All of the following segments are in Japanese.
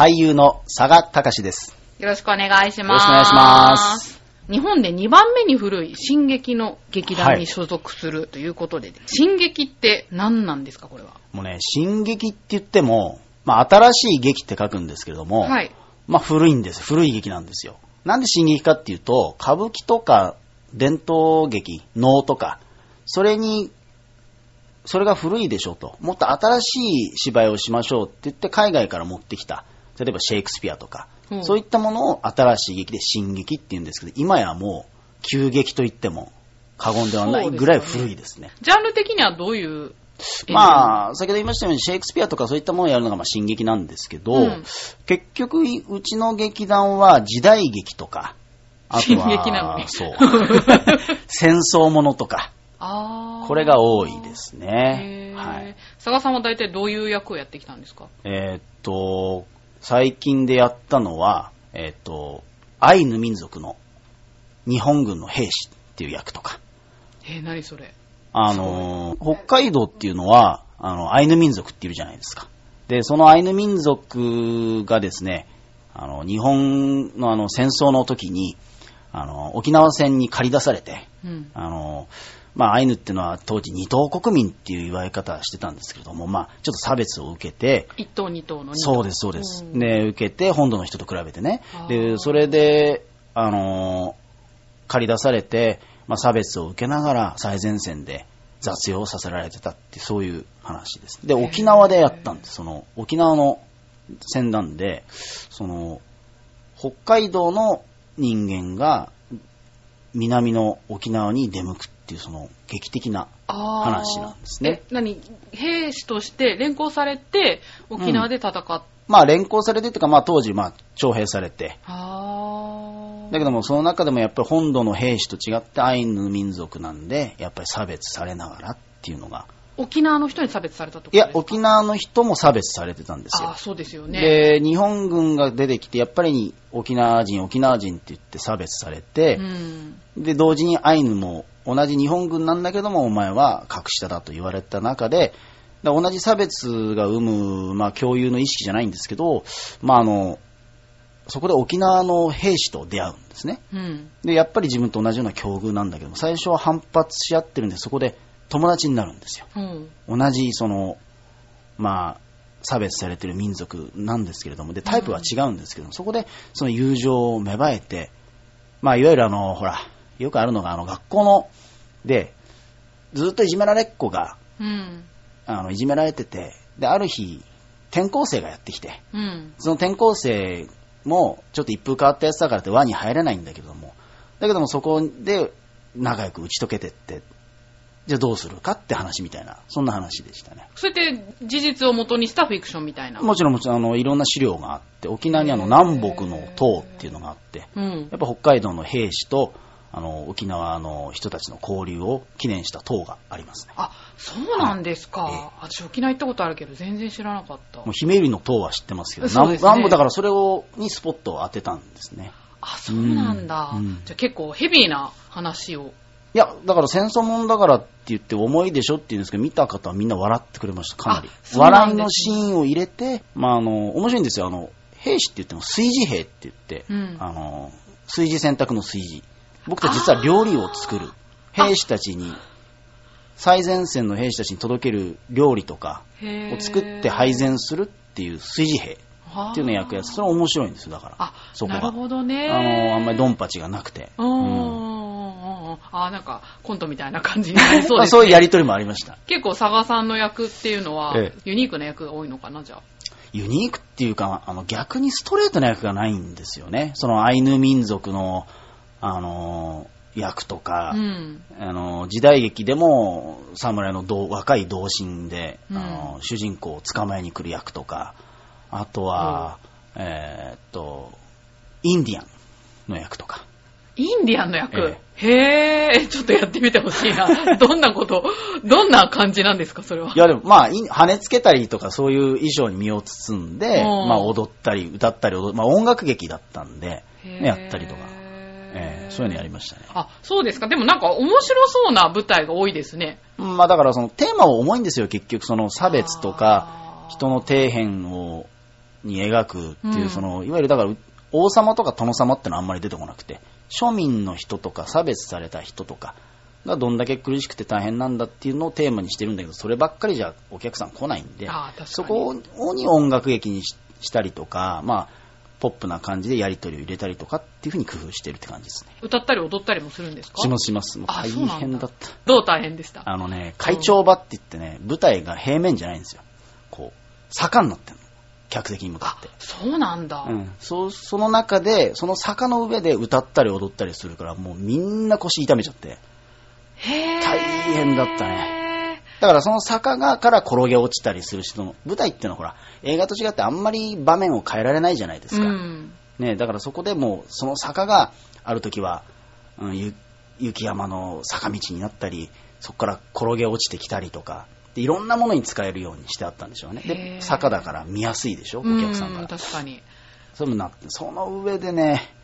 俳優の佐賀隆です。よろしくお願いします。よろしくお願いします。日本で2番目に古い進撃の劇団に所属するということで、進撃って何なんですか、これは？もうね、進撃って言っても、まあ、新しい劇って書くんですけれども、はい。まあ、古いんです。古い劇なんですよ。なんで進撃かっていうと、歌舞伎とか伝統劇、能とか、それに、それが古いでしょと。もっと新しい芝居をしましょうって言って海外から持ってきた。例えばシェイクスピアとか、うんそういったものを新しい劇で進撃って言うんですけど、今やもう、旧劇と言っても過言ではないぐらい古いですね。ジャンル的にはどういうあ、まあ、先ほど言いましたように、シェイクスピアとかそういったものをやるのがまあ進撃なんですけど、うん結局、うちの劇団は時代劇とか、あとは、そう。戦争ものとか、これが多いですへね。ーはい。佐賀さんは大体どういう役をやってきたんですか？えーっと、最近でやったのは、えーっと、アイヌ民族の日本軍の兵士っていう役とか、えー、何それ？あのー、北海道っていうのは、あの、アイヌ民族っているじゃないですか。で、そのアイヌ民族がですね、あの、日本のあの、戦争の時に、あの、沖縄戦に駆り出されて、うん。あの、まあ、アイヌっていうのは当時二等国民っていう言われ方してたんですけれども、まあ、ちょっと差別を受けて、一頭二頭のそうです、そうです。うんで、受けて、本土の人と比べてねで、それで、あのー借り出されて、まあ、差別を受けながら最前線で雑用させられてたって、そういう話です。で、沖縄でやったんです。その、沖縄の戦団で、その、北海道の人間が、南の沖縄に出向くっていう、その、劇的な話なんですねえ、何？兵士として連行されて、沖縄で戦っまあ、連行されてっていうか、まあ、当時、まあ、徴兵されて、だけども、その中でもやっぱり本土の兵士と違ってアイヌ民族なんで、やっぱり差別されながらっていうのが。沖縄の人に差別されたといや、沖縄の人も差別されてたんですよあー。そうですよね。で、日本軍が出てきて、やっぱり沖縄人、沖縄人って言って差別されてう、ん。で、同時にアイヌも同じ日本軍なんだけども、お前は格下だと言われた中で、同じ差別が生む、まあ、共有の意識じゃないんですけど、まあ、あの、そこで沖縄の兵士と出会うんですね。うん。で、やっぱり自分と同じような境遇なんだけども、最初は反発し合ってるんで、そこで友達になるんですよ。うん。同じ、その、まあ、差別されてる民族なんですけれども、で、タイプは違うんですけども、そこで、その友情を芽生えて、まあ、いわゆるあの、ほら、よくあるのが、あの、学校の、で、ずっといじめられっ子が、うん。あの、いじめられてて、で、ある日、転校生がやってきて、うん。その転校生も、ちょっと一風変わったやつだからって輪に入れないんだけども、だけどもそこで仲良く打ち解けてって、じゃあどうするかって話みたいな、そんな話でしたね。それって事実を元にしたフィクションみたいな？もちろんもちろん、あの、いろんな資料があって、沖縄にあの、南北の塔っていうのがあって、うんや。っぱ北海道の兵士と、あの、沖縄の人たちの交流を記念した塔がありますね。あ、そうなんですか。はいえ私沖縄行ったことあるけど全然知らなかったもう。姫入の塔は知ってますけど、南南部だからそれを、にスポットを当てたんですね。あ、そうなんだ。うんうんじゃあ結構ヘビーな話を。いや、だから戦争もんだからって言って重いでしょって言うんですけど、見た方はみんな笑ってくれました、かなりなね笑いのシーンを入れて、まあ、あの、面白いんですよ。あの、兵士って言っても炊事兵って言って、うんあの、炊事選択の炊事。僕たち実は料理を作る。兵士たちに、最前線の兵士たちに届ける料理とかを作って配膳するっていう炊事兵っていうのを焼くやつ。それは面白いんですよ、だから。あ、そこがなるほどね。あの、あんまりドンパチがなくて。うんあ、なんかコントみたいな感じになりそうまあですね。そういうやりとりもありました。結構佐賀さんの役っていうのはええユニークな役が多いのかな、じゃあ。ユニークっていうか、あの、逆にストレートな役がないんですよね。そのアイヌ民族の、あの、役とか、うん。あの、時代劇でも、侍の同若い同心で、うんあの、主人公を捕まえに来る役とか、あとは、えーっと、インディアンの役とか。インディアンの役？えへー、ちょっとやってみてほしいな。どんなこと、どんな感じなんですか、それは？いやでもまあ、い羽根つけたりとかそういう衣装に身を包んで、うんまあ踊ったり歌ったり踊まあ音楽劇だったんで、やったりとか、えーそういうのやりましたね。あ、そうですか。でもなんか面白そうな舞台が多いですね。まあだからそのテーマは重いんですよ、結局その差別とか、人の底辺を、に描くっていうう、んその、いわゆるだから、王様とか殿様ってのはあんまり出てこなくて、庶民の人とか差別された人とかがどんだけ苦しくて大変なんだっていうのをテーマにしてるんだけど、そればっかりじゃお客さん来ないんでそこに音楽劇にししたりとか、まあ、ポップな感じでやり取りを入れたりとかっていうふうに工夫してるって感じですね。歌ったり踊ったりもするんですか？しますします。もうあ大変だった。どう大変でした？あのね、会長場って言ってね、舞台が平面じゃないんですよ。こう、坂になってるの。客席に向かって。そうなんだ。うん、そその中で、その坂の上で歌ったり踊ったりするから、もうみんな腰痛めちゃって。へー。大変だったね。だからその坂がから転げ落ちたりする人の、舞台ってのはほら、映画と違ってあんまり場面を変えられないじゃないですか。うん。ね、だからそこでもう、その坂がある時は、うん、ゆ雪山の坂道になったり、そこから転げ落ちてきたりとか、でいろんなものに使えるようにしてあったんでしょうね。へで、ー坂だから見やすいでしょ、お客さんかうら。確かに。そういうのになって、その上でね、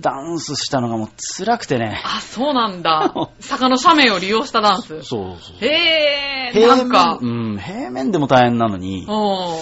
ダンスしたのがもう辛くてね。あ、そうなんだ。坂の斜面を利用したダンス。そうそう。へー。平なんか、面、うん、平面でも大変なのに、お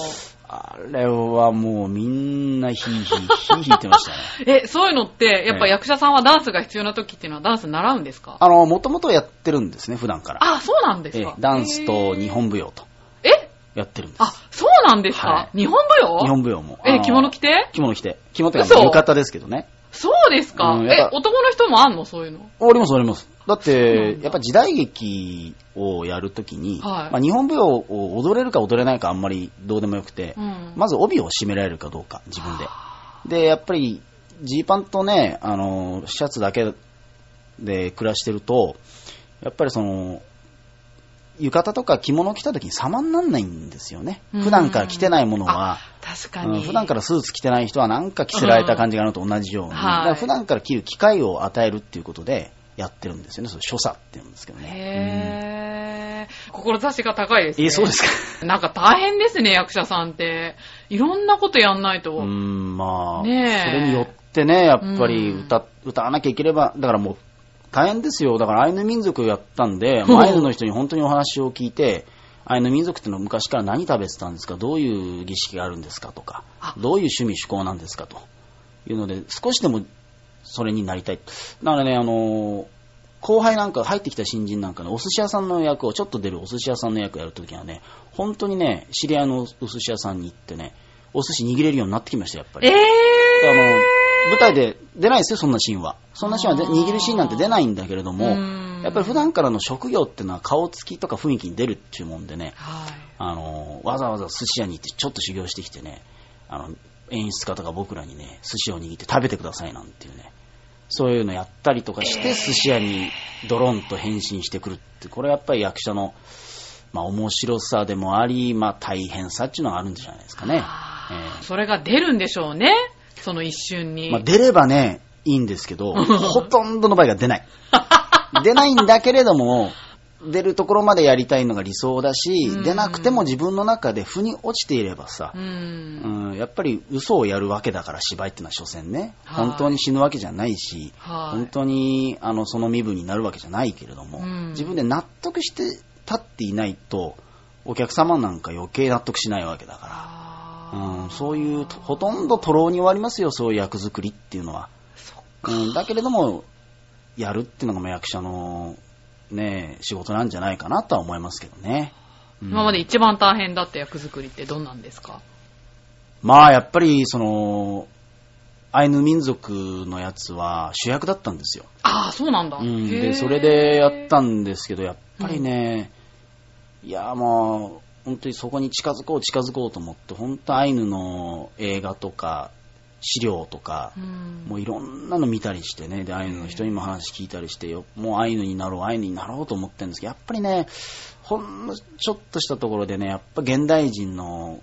あれはもうみんなヒーヒー、ヒーヒー言ってましたね。え、そういうのって、やっぱええ役者さんはダンスが必要な時っていうのはダンス習うんですか？あの、もともとやってるんですね、普段から。あ、そうなんですええか。ダンスと日本舞踊とえ？えやってるんです。あ、そうなんですか、は日本舞踊？日本舞踊も。え、着物着て？着物着て。着物って浴衣ですけどね。そうですか、えうんやっぱ、男の人もあんの？そういうの。ありますあります。だっそうなんて、だ。やっぱ時代劇をやるときに、はい。まあ、日本舞踊を踊れるか踊れないかあんまりどうでもよくて、うん。まず帯を締められるかどうか、自分で。で、やっぱり、ジーパンとね、あの、シャツだけで暮らしてると、やっぱりその、浴衣とか着物を着た時に様になんないんですよね。うん普段から着てないものは、確かに。うん普段からスーツ着てない人はなんか着せられた感じがあるのと同じように、うんはい普段から着る機会を与えるっていうことでやってるんですよね。それ所作って言うんですけどね。へー。志が高いですね。うんえ、そうですか。なんか大変ですね、役者さんって。いろんなことやんないと。うん、まあ、ねえそれによってね、やっぱりうん歌、歌わなきゃいければ、だからもう大変ですよ。だからアイヌ民族やったんで、アイヌの人に本当にお話を聞いて、アイヌ民族ってのは昔から何食べてたんですか？どういう儀式があるんですかとかあ、どういう趣味趣向なんですかというので、少しでもそれになりたい。だからね、あの後輩なんか入ってきた新人なんかね、お寿司屋さんの役を、ちょっと出るお寿司屋さんの役やるときはね、本当にね、知り合いのお寿司屋さんに行ってね、お寿司握れるようになってきました、やっぱり。えー。あの、舞台で出ないですよ、そんなシーンは。そんなシーンは握るシーンなんて出ないんだけれどもうん、やっぱり普段からの職業っていうのは顔つきとか雰囲気に出るっていうもんでね、はい。あの、わざわざ寿司屋に行ってちょっと修行してきてね、あの、演出家とか僕らにね、寿司を握って食べてくださいなんていうね、そういうのやったりとかして、寿司屋にドロンと変身してくるって、これやっぱり役者の、まあ面白さでもあり、まあ大変さっていうのがあるんじゃないですかね。ええそれが出るんでしょうね。その一瞬に。まあ、出ればね、いいんですけど、ほとんどの場合が出ない。出ないんだけれども、出るところまでやりたいのが理想だしうん、出なくても自分の中で腑に落ちていればさう、ん。うん、やっぱり嘘をやるわけだから芝居っていうのは所詮ね、はい本当に死ぬわけじゃないし、はい本当にあのその身分になるわけじゃないけれども、うん自分で納得して立っていないと、お客様なんか余計納得しないわけだから。うん、そういう、ほとんど徒労に終わりますよ、そういう役作りっていうのは。うん、だけれども、やるっていうのがまあ役者の、ね、仕事なんじゃないかなとは思いますけどね。うん今まで一番大変だった役作りってどんなんですか？まあ、やっぱり、その、アイヌ民族のやつは主役だったんですよ。ああ、そうなんだ。うん、で、それでやったんですけど、やっぱりね、いや、もう、本当にそこに近づこう、近づこうと思って、本当アイヌの映画とか、資料とか、うんもういろんなの見たりしてね、で、アイヌの人にも話聞いたりしてよ、もうアイヌになろう、アイヌになろうと思ってるんですけど、やっぱりね、ほんのちょっとしたところでね、やっぱ現代人の、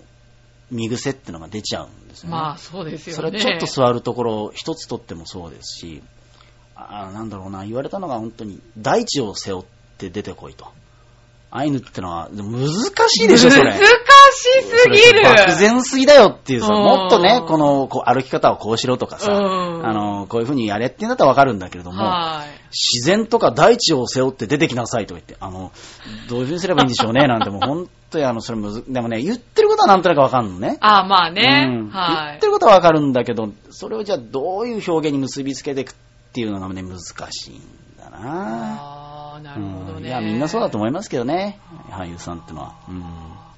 見癖ってのが出ちゃうんですよね。まあ、そうですよね。それはちょっと座るところ一つとってもそうですし、あーなんだろうな、言われたのが本当に大地を背負って出てこいと。アイヌってのは、難しいでしょ、それ。難しすぎる。漠然すぎだよっていうさ、うんもっとね、このこう歩き方をこうしろとかさ、うんあの、こういう風にやれってんだったらわかるんだけれども、はい。自然とか大地を背負って出てきなさいとか言って、あの、どういう風にすればいいんでしょうね、なんてもう本当に あの、それむず、でもね、言ってることはなんとなくわかんのね。ああ、まあね。うんはい言って。ることはわかるんだけど、それをじゃあどういう表現に結びつけていくっていうのがね、難しいんだななるほどね。うんいや、みんなそうだと思いますけどね、俳優さんってのは。うん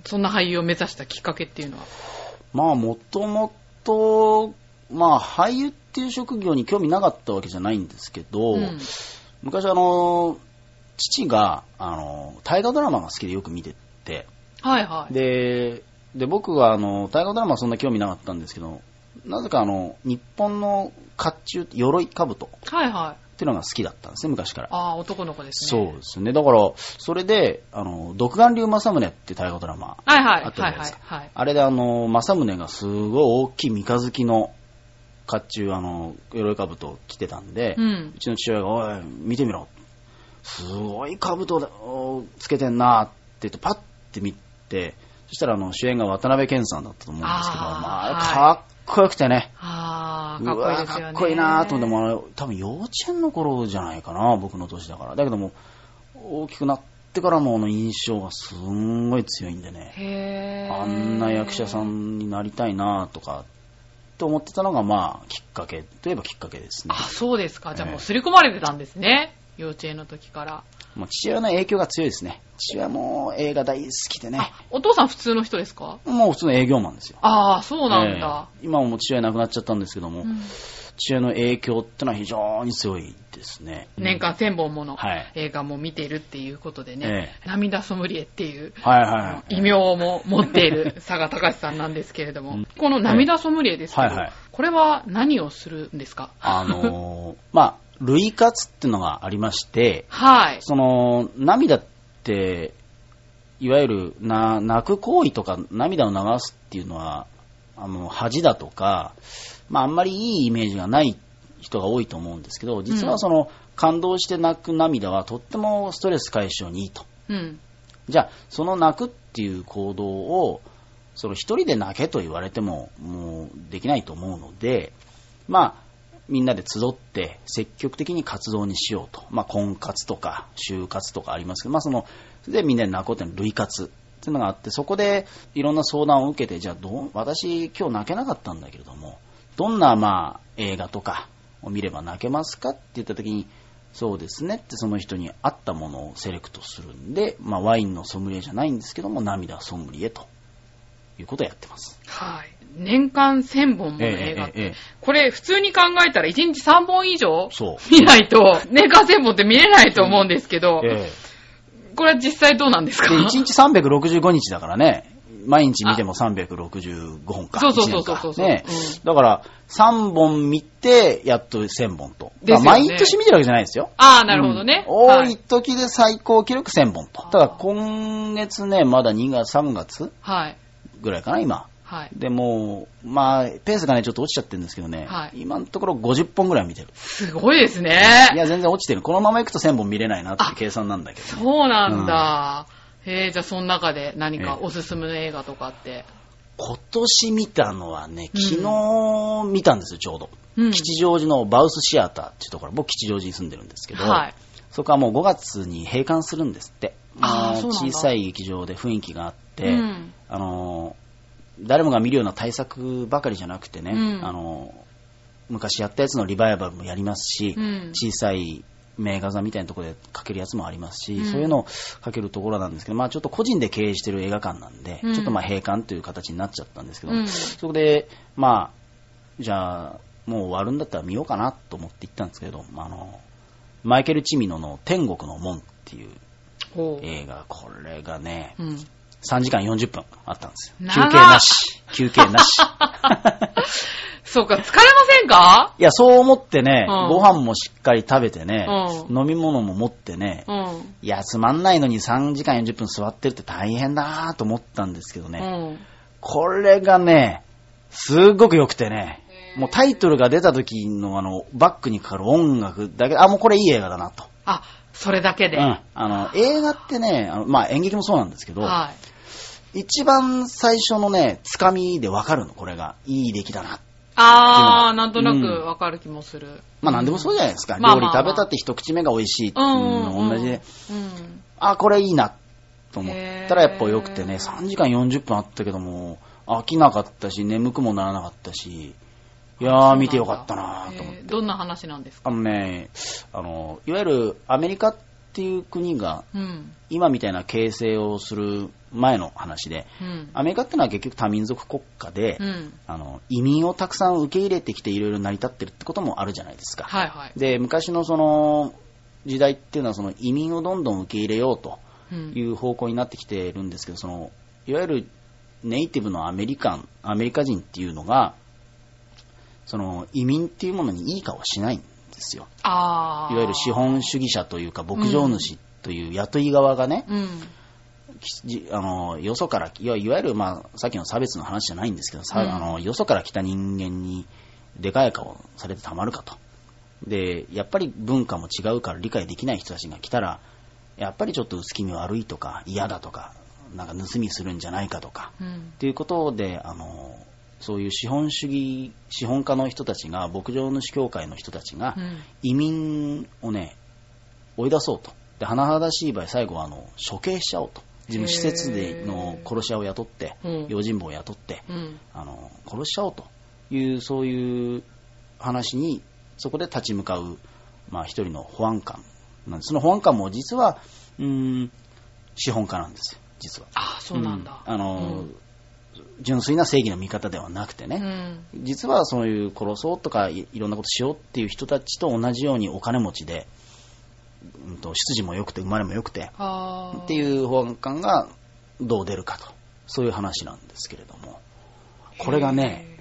そんな俳優を目指したきっかけっていうのは？まあ、もともと、まあ、俳優っていう職業に興味なかったわけじゃないんですけど、うん昔あの、父が、あの、大河ドラマが好きでよく見てて、はいはい。で、で、僕はあの、大河ドラマはそんな興味なかったんですけど、なぜかあの、日本の甲冑、鎧兜っはいはい。ていうのが好きだったんですね、昔から。ああ、男の子ですそうね。ですね。だから、それで、あの、独眼竜政宗って大河ドラマ、はいはい。あったじゃないですかはいはい。あれであの、政宗がすごい大きい三日月の甲冑、あの、鎧兜を着てたんで、う。うんちの父親が、おい、見てみろ。すごい兜をつけてんなって言って、パッて見て、そしたらあの、主演が渡辺謙さんだったと思うんですけど、あーまあ、はいかっこよくてね。ああ、うかっこいいわですよね。かっこいいなと思っても、多分幼稚園の頃じゃないかな、僕の年だから。だけども、大きくなってからもあの印象がすんごい強いんでね。あんな役者さんになりたいなとか、と思ってたのが、まあ、きっかけといえばきっかけですねあ、。そうですか。じゃあもええう刷り込まれてたんですね。幼稚園の時から。もう父親の影響が強いですね。父親も映画大好きでね。あ、お父さん普通の人ですか？もう普通の営業マンですよ。ああ、そうなんだ。ええ今はもう父親亡くなっちゃったんですけども、うん父親の影響ってのは非常に強いですね。年間1000本ものはい映画も見ているっていうことでね、え涙ソムリエっていうはいはいはい。異名も持っている佐賀隆さんなんですけれども、うんこの涙ソムリエですけど、はいはいこれは何をするんですか？あのーまあ、類活っていうのがありまして、はい。その、涙って、いわゆるな泣く行為とか涙を流すっていうのは、あの、恥だとか、まあ、あんまりいいイメージがない人が多いと思うんですけど、実はその、感動して泣く涙はとってもストレス解消にいいと。うん。じゃあ、その泣くっていう行動を、その一人で泣けと言われても、もうできないと思うので、まあ、みんなで集って積極的に活動にしようと。まあ、婚活とか、就活とかありますけど、まあ、その、でみんなで泣こうっていうのは類活っていうのがあって、そこでいろんな相談を受けて、じゃあどう、私今日泣けなかったんだけれども、どんなまあ、映画とかを見れば泣けますか？って言った時に、そうですねってその人に合ったものをセレクトするんで、まあ、ワインのソムリエじゃないんですけども、涙ソムリエということをやってます。はい。年間1000本もの映画って、ええええこれ普通に考えたら1日3本以上。見ないと、年間1000本って見れないと思うんですけど、えこれは実際どうなんですか？えで、1日365日だからね、毎日見ても365本か。そうそうそうそうそうねうんだから、3本見て、やっと1000本と。ねまあ毎年見てるわけじゃないですよ。ああ、なるほどね。うん多はい時で最高記録1000本と。ただ今月ね、まだ2月、3月はい。ぐらいかな、今。はい。でもう、まあ、ペースがね、ちょっと落ちちゃってるんですけどね、はい今のところ50本ぐらい見てる。すごいですね。いや、全然落ちてる。このまま行くと1000本見れないなっていう計算なんだけど、ね。そうなんだ。へえ、じゃあその中で何かええおすすめの映画とかって？今年見たのはね、うん昨日見たんですよ、ちょうど。うん吉祥寺のバウスシアターっていうところ、僕吉祥寺に住んでるんですけど、はい。そこはもう5月に閉館するんですって。もあ小さい劇場で雰囲気があって、うんあのー誰もが見るような対策ばかりじゃなくてね、うん。あのー昔やったやつのリバイバルもやりますし、うん。小さい名画座みたいなところでかけるやつもありますし、うん。そういうのをかけるところなんですけど、まあちょっと個人で経営してる映画館なんで、うん。ちょっとまあ閉館という形になっちゃったんですけど、うん。そこで、まあ、じゃあ、もう終わるんだったら見ようかなと思って行ったんですけど、あの、マイケル・チミノの天国の門っていう。映画、これがね、うん。3時間40分あったんですよ。休憩なし。休憩なし。そうか、疲れませんか？いや、そう思ってね、うんご飯もしっかり食べてね、う飲み物も持ってね、うん。いや、つまんないのに3時間40分座ってるって大変だなと思ったんですけどね、うん。これがね、すっごく良くてね、もうタイトルが出た時のあの、バックにかかる音楽だけ、あ、もうこれいい映画だなと。あ、それだけで。うん。あの、映画ってね、あのまあ演劇もそうなんですけど、はい。一番最初のね、つかみでわかるの、これが。いい出来だな。あー、なんとなくうんわかる気もする。まあなんでもそうじゃないですか。料理食べたって一口目が美味しいっていうのと同じで、うん。あ、これいいなと思ったらやっぱ良くてね、へー3時間40分あったけども、飽きなかったし、眠くもならなかったし、いやー見てよかったなと思って。えーどんな話なんですか？あのね、あの、いわゆるアメリカっていう国がうん。今みたいな形成をする前の話で、うん。アメリカってのは結局多民族国家で、うん。あの移民をたくさん受け入れてきていろいろ成り立ってるってこともあるじゃないですか。はいはい。で、昔のその時代っていうのはその移民をどんどん受け入れようとうんいう方向になってきてるんですけど、そのいわゆるネイティブのアメリカン、アメリカ人っていうのが、その移民っていうものにいい顔はしないんですよ。いわゆる資本主義者というか牧場主という雇い側がね、うん。あのよそからいわゆる、まあ、さっきの差別の話じゃないんですけど、さうんあのよそから来た人間にでかい顔されてたまるかとでやっぱり文化も違うから理解できない人たちが来たらやっぱりちょっと薄気味悪いとか嫌だとかなんか盗みするんじゃないかとかうん。ということであのそういう資本主義資本家の人たちが牧場主協会の人たちがうん。移民をね追い出そうと。で甚だしい場合最後はあの処刑しちゃおうと。自分施設での殺し屋を雇ってうん。用心棒を雇ってうん。あの殺しちゃおうというそういう話にそこで立ち向かう、まあ、一人の保安官なんです。その保安官も実はうーん資本家なんですよ実は。あー、そうなんだ。うん。あの、うん純粋な正義の味方ではなくてね、うん。実はそういう殺そうとかいいろんなことしようっていう人たちと同じようにお金持ちで、うん、と出自も良くて生まれも良くて。っていう保安官がどう出るかと。そういう話なんですけれども。これがね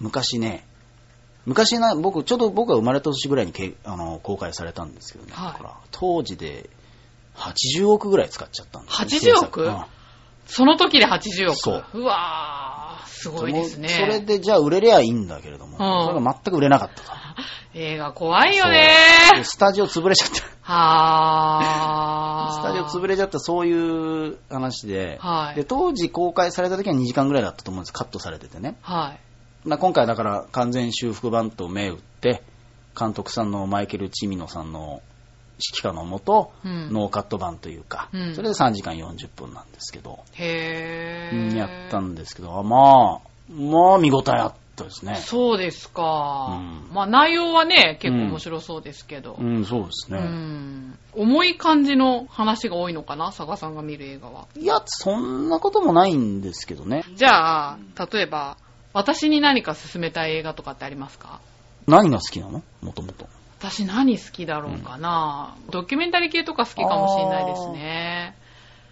昔ね昔な僕ちょうど僕が生まれた年ぐらいにけあの公開されたんですけどね、はい。だから当時で80億ぐらい使っちゃったんですよ80億？うんその時で80億。そううわー、すごいですね。それでじゃあ売れりゃいいんだけれども、うんそれが全く売れなかったと。映画怖いよねそうでスタジオ潰れちゃった。はー。スタジオ潰れちゃった、そういう話で、はいで当時公開された時は2時間ぐらいだったと思うんです、カットされててね。はい。まあ、今回だから完全修復版と銘打って、監督さんのマイケル・チミノさんの指揮下のもと、うんノーカット版というか、うんそれで3時間40分なんですけど、へー。うんやったんですけど、あまあ、まあ見応えあったですね。そうですか。うんまあ内容はね、結構面白そうですけど。うん、そうですうね。ん。重い感じの話が多いのかな？佐賀さんが見る映画は。いや、そんなこともないんですけどね。じゃあ、例えば、私に何か勧めたい映画とかってありますか？何が好きなの？もともと。私何好きだろうかな、ドキュメンタリー系とか好きかもしれないですね。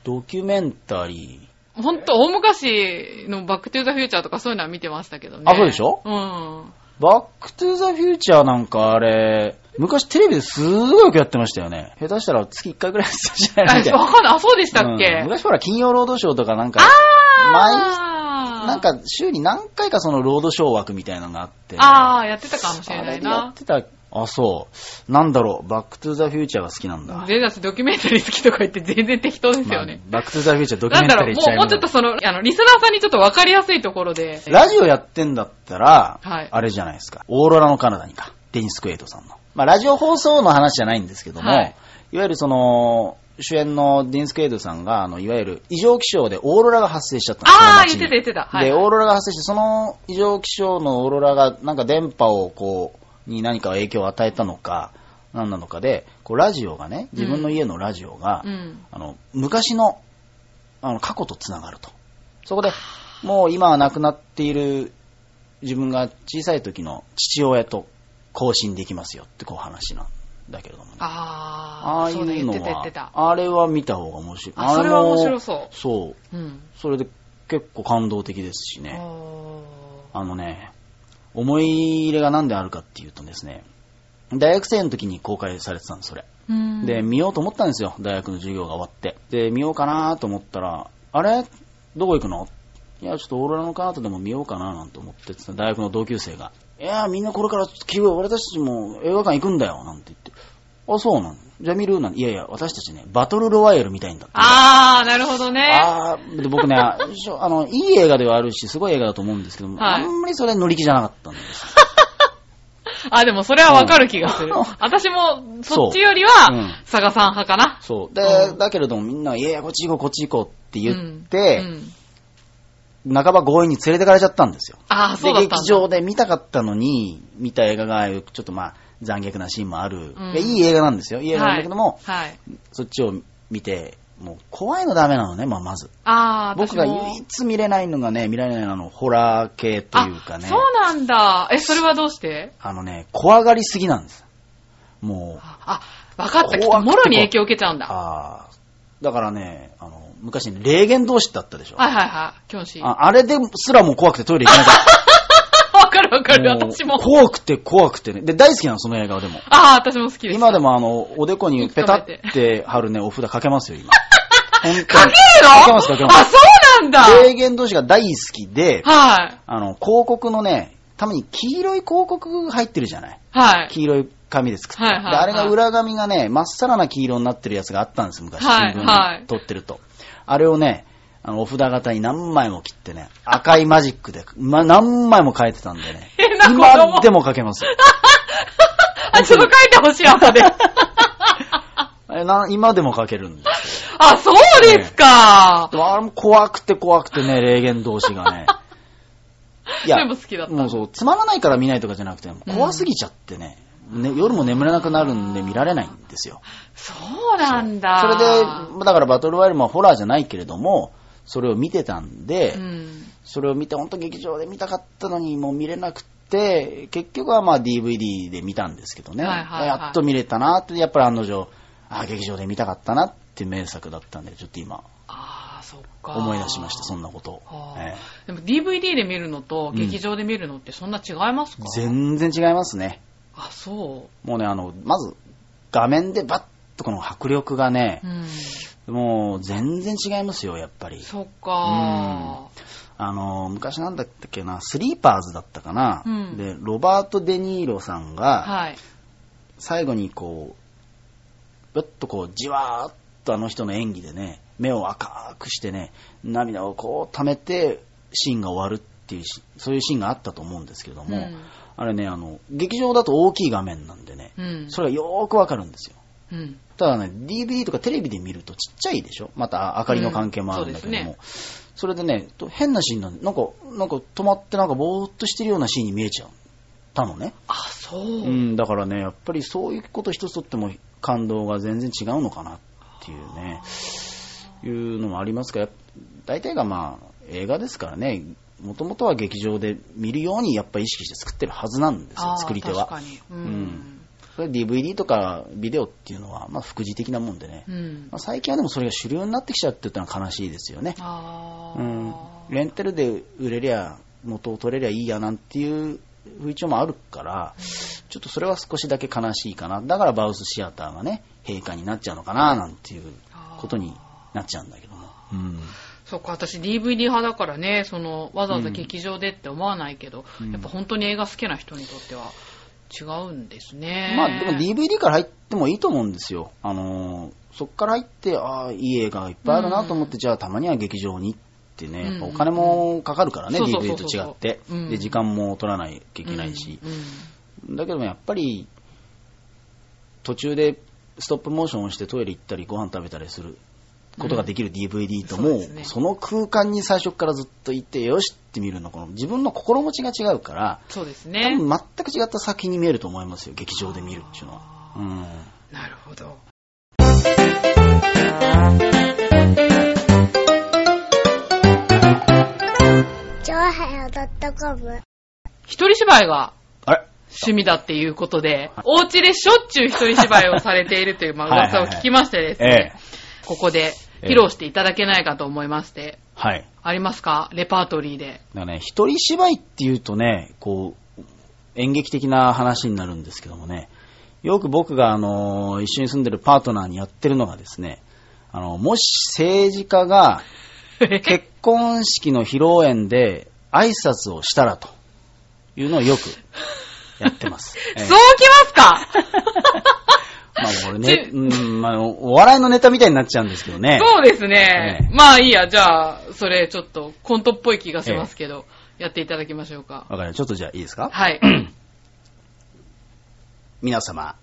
ドキュメンタリほんと、大昔のバックトゥーザフューチャーとかそういうのは見てましたけどね。あそうでしょ？うん。ー、バックトゥーザフューチャーなんかあれ、昔テレビですごいよくやってましたよね。下手したら月1回ぐらいやってたじゃないみたいあ、わかんない。あ、そうでしたっけ、うん昔ほら金曜ロードショーとかなんか、あーなんか週に何回かそのロードショー枠みたいなのがあって。あー、やってたかもしれあないな。やってた。あ、そう。なんだろう、バックトゥーザフューチャーが好きなんだ。全然ドキュメンタリー好きとか言って全然適当ですよね。まあバックトゥーザフューチャードキュなんだろう、メンタリーしちゃもう、もうちょっとその、あの、リスナーさんにちょっと分かりやすいところで。ラジオやってんだったら、はいあれじゃないですか。オーロラのカナダにか。デニス・クエイトさんの。まあ、ラジオ放送の話じゃないんですけども、はいい、わゆるその、主演のデニス・クエイトさんが、あの、いわゆる異常気象でオーロラが発生しちゃったんですあー、その街に言ってた言ってた。はい。で、オーロラが発生して、その異常気象のオーロラが、なんか電波をこう、に何か影響を与えたのか、何なのかで、こう、ラジオがね、自分の家のラジオが、うん。あの、昔の、あの、過去とつながると。そこで、もう今は亡くなっている自分が小さい時の父親と交信できますよってこう話なんだけれどもね。あー、ああいそうのは、。あれは見た方が面白い。あそれは面白う。そそう。う。うん。それで結構感動的ですしね。おあのね、思い入れが何であるかっていうとですね、大学生の時に公開されてたんです、それ。で、見ようと思ったんですよ、大学の授業が終わって。で、見ようかなと思ったら、あれ？どこ行くの？いや、ちょっとオーロラのカートでも見ようかななんて思ってて大学の同級生が、いや、みんなこれから気分俺たちも映画館行くんだよ、なんて言って。あ、そうなのじゃあ見るなんいやいや、私たちね、バトルロワイヤルみたいんだって。あー、なるほどね。あーで僕ね、あの、いい映画ではあるし、すごい映画だと思うんですけども、はいあんまりそれ乗り気じゃなかったんですよ。あ、でもそれはわかる気がする。私も、そっちよりはうん、佐賀さん派かな。そう。で、うんだけれどもみんな、いやいや、こっち行こう、こっち行こうって言うって、ん半ば強引に連れてかれちゃったんですよ。あー、そうで、だったんだ。劇場で見たかったのに、見た映画が、ちょっとまあ、残虐なシーンもある。うんいやいい映画なんですよ。いい映画なんだけども、はい。そっちを見て、もう怖いのダメなのね、まあ、まず。あー、僕が唯一見れないのがね、見られないのはあの、ホラー系というかねあ、そうなんだ。え、それはどうして？あのね、怖がりすぎなんです。もう、あ、わかった。きっもろに影響を受けちゃうんだ。あーだからね、あの、昔、霊言同士だったでしょ。はいはいはい。キョンシー。ああれですらもう怖くてトイレ行けなかった。わかる私も。怖くて怖くてね。で、大好きなの、その映画はでも。あー、私も好きです。今でもあの、おでこにペタって貼るね、お札かけますよ、今。かけるの？かけます、かけます。あ、そうなんだ。霊言同士が大好きで、はい。あの、広告のね、たまに黄色い広告入ってるじゃない？はい。黄色い紙で作った。はいはいはいで、あれが裏紙がね、まっさらな黄色になってるやつがあったんです、昔。はい新聞はいに撮ってると。あれをね、あの、お札型に何枚も切ってね、赤いマジックで、ま、何枚も書いてたんでね 変な今でも書けますよ。あ、ちょっと書いてほしい、後で。今でも書けるんですよ。あ、そうですか。でもあれも怖くて怖くてね、霊言同士がね。い全部好きだったもうそう、つまらないから見ないとかじゃなくて、怖すぎちゃってね、ね夜も眠れなくなるんで見られないんですよ。そうなんだ。それで、だからバトルワイヤルもホラーじゃないけれども、それを見てたんで、うん。それを見て、本当劇場で見たかったのにもう見れなくて、結局はまあ DVD で見たんですけどね、はいはいはいやっと見れたなって、やっぱり案の定、あ劇場で見たかったなって名作だったんで、ちょっと今ああ、そっか。思い出しました、そんなことを。はあえでも DVD で見るのと劇場で見るのってそんな違いますか、え全然違いますね。あ、そもうね、あの、まず画面でバッとこの迫力がねう。う、ん。もう全然違いますよ、やっぱり。そっか。あの、昔なんだっけな、スリーパーズだったかな。うんで、ロバート・デ・ニーロさんが、はい。最後にこう、ぶっとこう、じわーっとあの人の演技でね、目を赤くしてね、涙をこう溜めて、シーンが終わるっていうし、そういうシーンがあったと思うんですけれども、うんあれね、あの、劇場だと大きい画面なんでね、うん。それがよーくわかるんですよ。うん。ただね、DVD とかテレビで見るとちっちゃいでしょ？また明かりの関係もあるんだけども。うんそうそれでね、と変なシーンなんで、なんか、なんか止まってなんかぼーっとしてるようなシーンに見えちゃう。たのね。あ、そう。うん、だからね、やっぱりそういうこと一つとっても感動が全然違うのかなっていうね、いうのもありますが、大体がまあ、映画ですからね、もともとは劇場で見るようにやっぱり意識して作ってるはずなんですよ作り手は。確かに。ううんん。それ DVD とかビデオっていうのは、まあ、副次的なもんでね、うん。まあ、最近はでもそれが主流になってきちゃってってのは悲しいですよね。あうんあ。。レンタルで売れりゃ、元を取れりゃいいやなんていう風潮もあるから、ちょっとそれは少しだけ悲しいかな。だからバウスシアターがね、閉館になっちゃうのかななんていうことになっちゃうんだけども。うん。そっか、私 DVD 派だからね、その、わざわざ劇場でって思わないけど、うんやっぱ本当に映画好きな人にとっては違うんですね。まあでも DVD から入ってもいいと思うんですよ。あのーそっから入って、ああ、いい映画がいっぱいあるなと思って、じゃあたまには劇場にってね、お金もかかるからね、そうそう DVD と違って、うん。で、時間も取らないといけないし。うん。だけどもやっぱり、途中でストップモーションをしてトイレ行ったりご飯食べたりすることができる DVD とも、そうですね。その空間に最初からずっといて、よしって見るの、この自分の心持ちが違うから、そうです多ね。分全く違った作品に見えると思いますよ、劇場で見るっていうのは。うん。なるほど。一人芝居があれ？趣味だっていうことで、お家でしょっちゅう一人芝居をされているという、まあ、噂を聞きましてですね、ここで披露していただけないかと思いまして、はい。ありますか？レパートリーで。だからね、一人芝居っていうとね、こう、演劇的な話になるんですけどもね、よく僕があの、一緒に住んでるパートナーにやってるのがですね、あの、もし政治家が 結婚式の披露宴で挨拶をしたらというのをよくやってます。ええそうきますか？まあ これね、うん、まあお笑いのネタみたいになっちゃうんですけどね。そうですね。ええまあいいや、じゃあ、それちょっとコントっぽい気がしますけど、やっていただきましょうか。わかりました。ちょっとじゃあいいですか？はい。皆様、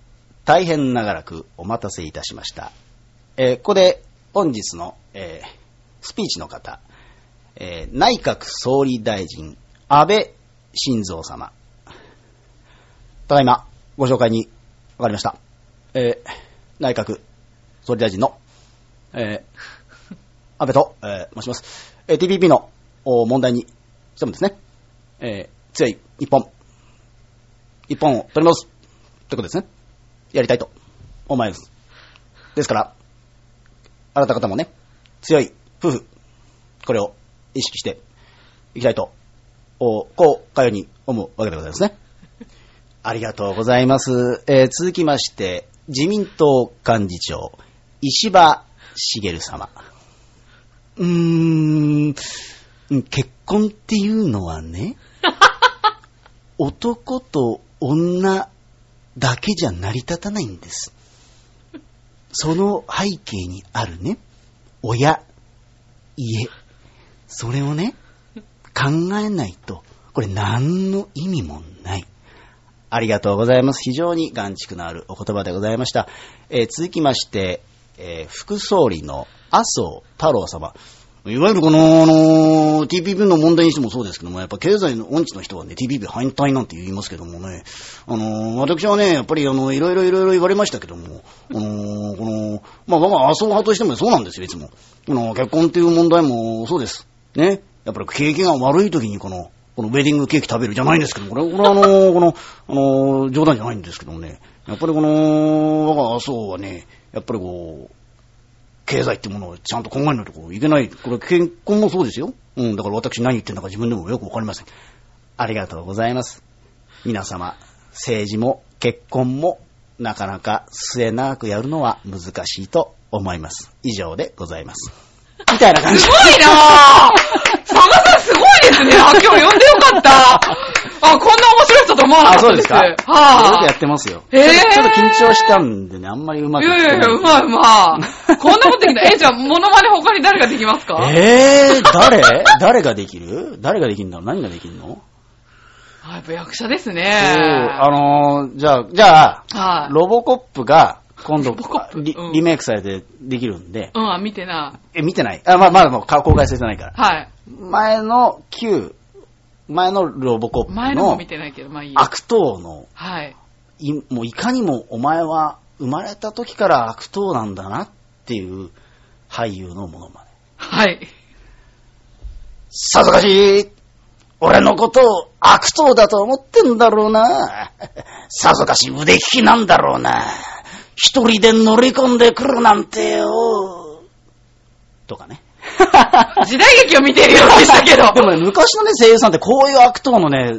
大変長らくお待たせいたしました。えーここで本日の、えースピーチの方、えー内閣総理大臣、安倍晋三様。ただいま、ご紹介に上がりました。えー内閣総理大臣の、えー安倍と、えー申します。えー TPP の問題にしてもですね、えー強い日本、日本を取り戻す。ということですね。やりたいと思います。ですから、あなた方もね、強い夫婦、これを意識していきたいと、おこう、かように思うわけでございますね。ありがとうございます。えー続きまして、自民党幹事長、石破茂様。うーん、結婚っていうのはね、男と女だけじゃ成り立たないんです。その背景にあるね、親、家、それをね、考えないと、これ何の意味もない。ありがとうございます。非常に眼蓄のあるお言葉でございました。えー続きまして、えー副総理の麻生太郎様。いわゆるこの、あの、TPP の問題にしてもそうですけども、やっぱ経済の音痴の人はね、TPP 反対なんて言いますけどもね、あの、私はね、やっぱりあの、いろいろいろいろ言われましたけども、あの、この、まあ、我が麻生派としてもそうなんですよ、いつも。あの、結婚っていう問題もそうです。ね。やっぱり景気が悪い時にこの、このウェディングケーキ食べるじゃないんですけども、これ、これはあの、この、あの、冗談じゃないんですけどもね、やっぱりこの、我が麻生はね、やっぱりこう、経済ってものをちゃんと考えないとこういけない。これ結婚もそうですよ。うん、だから私何言ってんだか自分でもよくわかりません。ありがとうございます。皆様、政治も結婚もなかなか末長くやるのは難しいと思います。以上でございます。みたいな感じす。ごいなぁ佐賀さんすごいですね。あ、今日呼んでよかった。あ、こんな面白い人と思わなかあ、ったです。そうですか。よはくやってますよ。へーちょっと緊張したんでね、あんまりうまい。くいやいやいや、ういまいうまい。こんなことできた。え、じゃあ、モノマネ他に誰ができますか？えー、誰？誰ができる？誰ができるんだろう何ができるの？あやっぱ役者ですそう、ね。あのー、じゃあ、じゃあ、はい。ロボコップが今度リうんリメイクされてできるんで、うん、あ見てなえ、見てないあ、まあ、まだもう公開されてないから。い。はい。前の旧、前のロボコップの前のも見てないけど、まあいいや。悪党の、はい。いもういかにもお前は生まれた時から悪党なんだなっていう俳優のものまね。はい。さぞかし、俺のことを悪党だと思ってんだろうな。さぞかし腕利きなんだろうな。一人で乗り込んでくるなんてよ。とかね。時代劇を見ているようでしたけど。でもね、昔のね、声優さんってこういう悪党のね、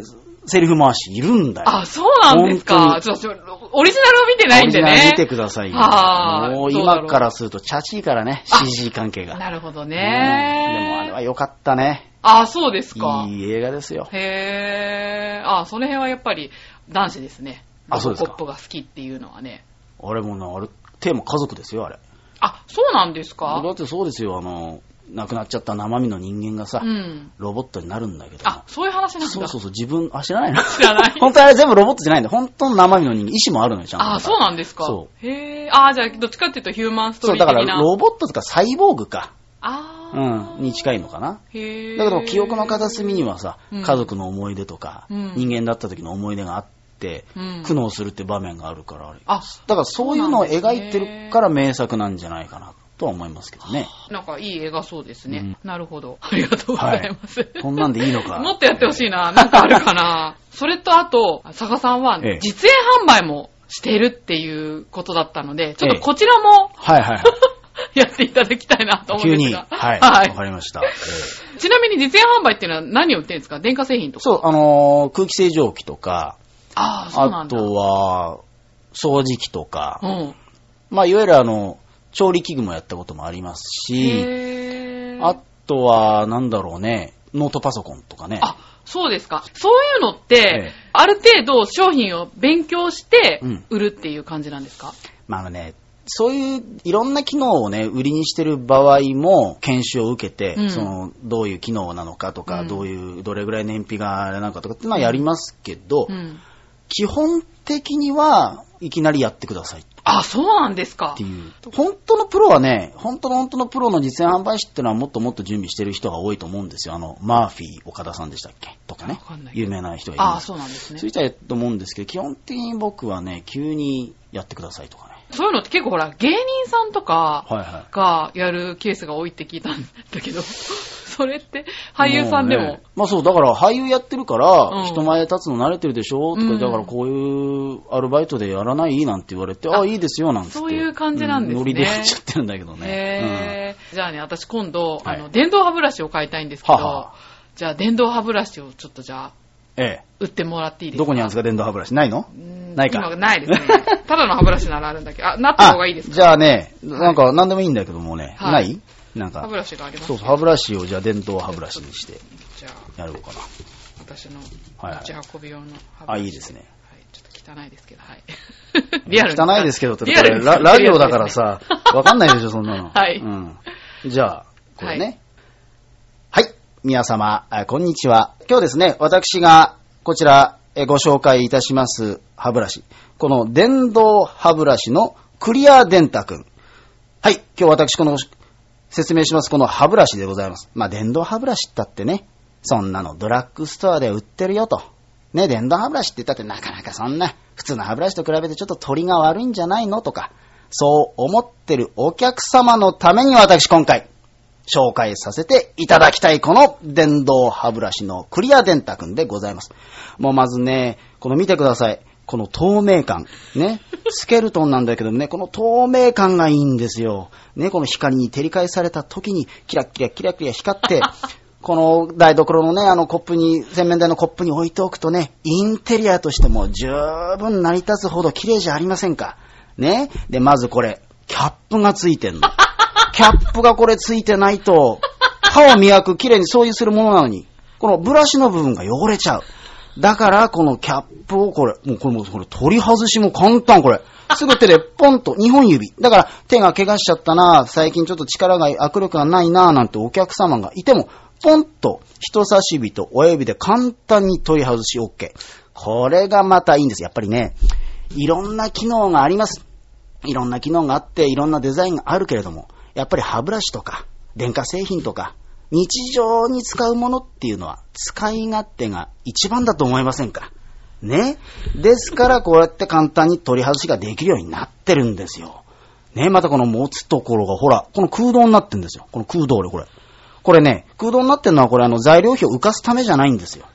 セリフ回しいるんだよ。あ、そうなんですか。ちょ、ちょ、オリジナルを見てないんでね見。てくださいよ。はあもう今からするとチャチいからね、あ CG 関係が。なるほどうんでもあれね。は良かったね。あ、そうですか。いい映画ですよ。へー。あ、その辺はやっぱり男子ですね。あそうですかロボコップが好きっていうのはね。あれもね、あれ、テーマ家族ですよ、あれ。あ、そうなんですか？だってそうですよ、あの、亡くなっちゃった生身の人間がさ、うん。ロボットになるんだけどあ、そういう話なんだ。そうそうそう、自分、あ、知らないの？知らない？本当はあれ全部ロボットじゃないんだよ。本当の生身の人間、意志もあるのよ、ちゃんと。あ、そうなんですか？そへー。あ、じゃあ、どっちかっていうとヒューマンストそう、ーリー的な。だからロボットとかサイボーグか。あうん、に近いのかな。へー。だけど、記憶の片隅にはさ、うん家族の思い出とか、うん人間だった時の思い出があって、うん苦悩するって場面があるから、あれ。あ、だからそういうのを描いてるから名作なんじゃないかなとは思いますけどね。なんかいい映画そうですね。うんなるほど。ありがとうございます。こんなんでいいのか。もっとやってほしいな。なんかあるかな。それとあと、佐賀さんはええ実演販売もしているっていうことだったので、ちょっとこちらもはいはいはい。やっていただきたいなと思うん急に。ですが。はい。わ、はいかりました。ええちなみに実演販売っていうのは何を売ってるんですか？電化製品とか。そう、あのー空気清浄機とか、ああ、そうなあんだ。とは、掃除機とか、うん。まあ、いわゆるあの、調理器具もやったこともありますし、あとは、なんだろうね、ノートパソコンとかね。あ、そうですか。そういうのって、ええある程度商品を勉強してうん売るっていう感じなんですか、まああのね、そういういろんな機能をね、売りにしてる場合も研修を受けて、うんその、どういう機能なのかとか、うんどういう、どれぐらい燃費があれなのかとかっていうのはやりますけど、うん。基本的にはいきなりやってくださいっあ、そうなんですかて。いう。本当のプロはね、本当の本当のプロの実演販売士ってのはもっともっと準備してる人が多いと思うんですよ。あの、マーフィー岡田さんでしたっけ？とかねわか。有名な人がいるんあそうなんですねそういう。人はいると思うんですけど、基本的に僕はね、急にやってくださいとかね。そういうのって結構ほら、芸人さんとかはいはい。がやるケースが多いって聞いたんだけど、それって俳優さんでも。うねまあそう、だから俳優やってるから、うん。人前立つの慣れてるでしょとか、うん。だからこういうアルバイトでやらないなんて言われて、ああいいですよなんて。そういう感じなんですね。ノリでやっちゃってるんだけどね。へー。じゃあね、私今度、はい。あの、電動歯ブラシを買いたいんですけど、ははじゃあ電動歯ブラシをちょっとじゃあ、うんえ。売ってもらっていいえ。ですか？どこにあるんですか、電動歯ブラシ。ないの？うん。ないか。今ないですね。ただの歯ブラシならあるんだけど、あ、なった方がいいですか？じゃあね、なんか何でもいいんだけどもね、はい。ない？なんか歯ブ、ラシがありますそうそう、歯ブラシをじゃあ電動歯ブラシにしてじゃあ、やろうかな。私のはいはい持ち運び用の歯ブラシ。あいいですね。はい、ちょっと汚いですけど、はい。リアルに汚いですけどって、これララジオだからさ、わかんないでしょ、そんなの。はいうん。じゃあ、これはね。はい。皆様、あこんにちは。今日ですね、私がこちらえご紹介いたします歯ブラシ。この電動歯ブラシのクリアデンタ君。はい。今日私この説明しますこの歯ブラシでございます。まあ、電動歯ブラシったってね、そんなのドラッグストアで売ってるよと。ね、電動歯ブラシって言ったってなかなかそんな、普通の歯ブラシと比べてちょっと鳥が悪いんじゃないのとか、そう思ってるお客様のために私今回、紹介させていただきたいこの電動歯ブラシのクリア電卓でございます。もうまずね、この見てください。この透明感。ね。スケルトンなんだけどもね、この透明感がいいんですよ。ね、この光に照り返された時に、キラッキラキラキラ光って、この台所のね、あのコップに、洗面台のコップに置いておくとね、インテリアとしても十分成り立つほど綺麗じゃありませんか。ね。で、まずこれ、キャップがついてんの。キャップがこれついてないと、歯を磨く、綺麗に掃除するものなのに、このブラシの部分が汚れちゃう。だから、このキャップをこれ、もうこれもうこれ取り外しも簡単、これ。すぐ手でポンと、2本指。だから、手が怪我しちゃったな、最近ちょっと力が、握力がないな、なんてお客様がいても、ポンと人差し指と親指で簡単に取り外し OK。これがまたいいんです。やっぱりね、いろんな機能があります。いろんな機能があって、いろんなデザインがあるけれども、やっぱり歯ブラシとか、電化製品とか、日常に使うものっていうのは、使い勝手が一番だと思いませんか？ね。ですから、こうやって簡単に取り外しができるようになってるんですよ。ね。またこの持つところが、ほら、この空洞になってるんですよ。この空洞で、これ。これね、空洞になってるのは、これあの、材料費を浮かすためじゃないんですよ。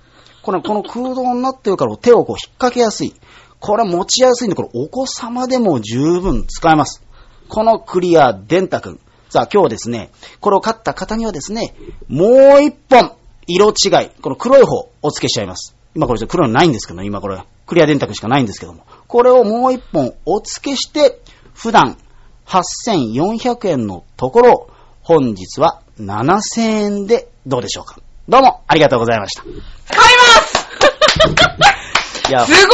これ、この空洞になってるから、手をこう引っ掛けやすい。これ持ちやすいんで、これお子様でも十分使えます。このクリア電卓君。さあ今日ですね、これを買った方にはですね、もう一本、色違い、この黒い方、お付けしちゃいます。今これ黒のないんですけど、ね今これ、クリア電卓しかないんですけども。これをもう一本お付けして、普段8400円のところ、本日は7000円でどうでしょうか。どうもありがとうございました。買います いやす、ご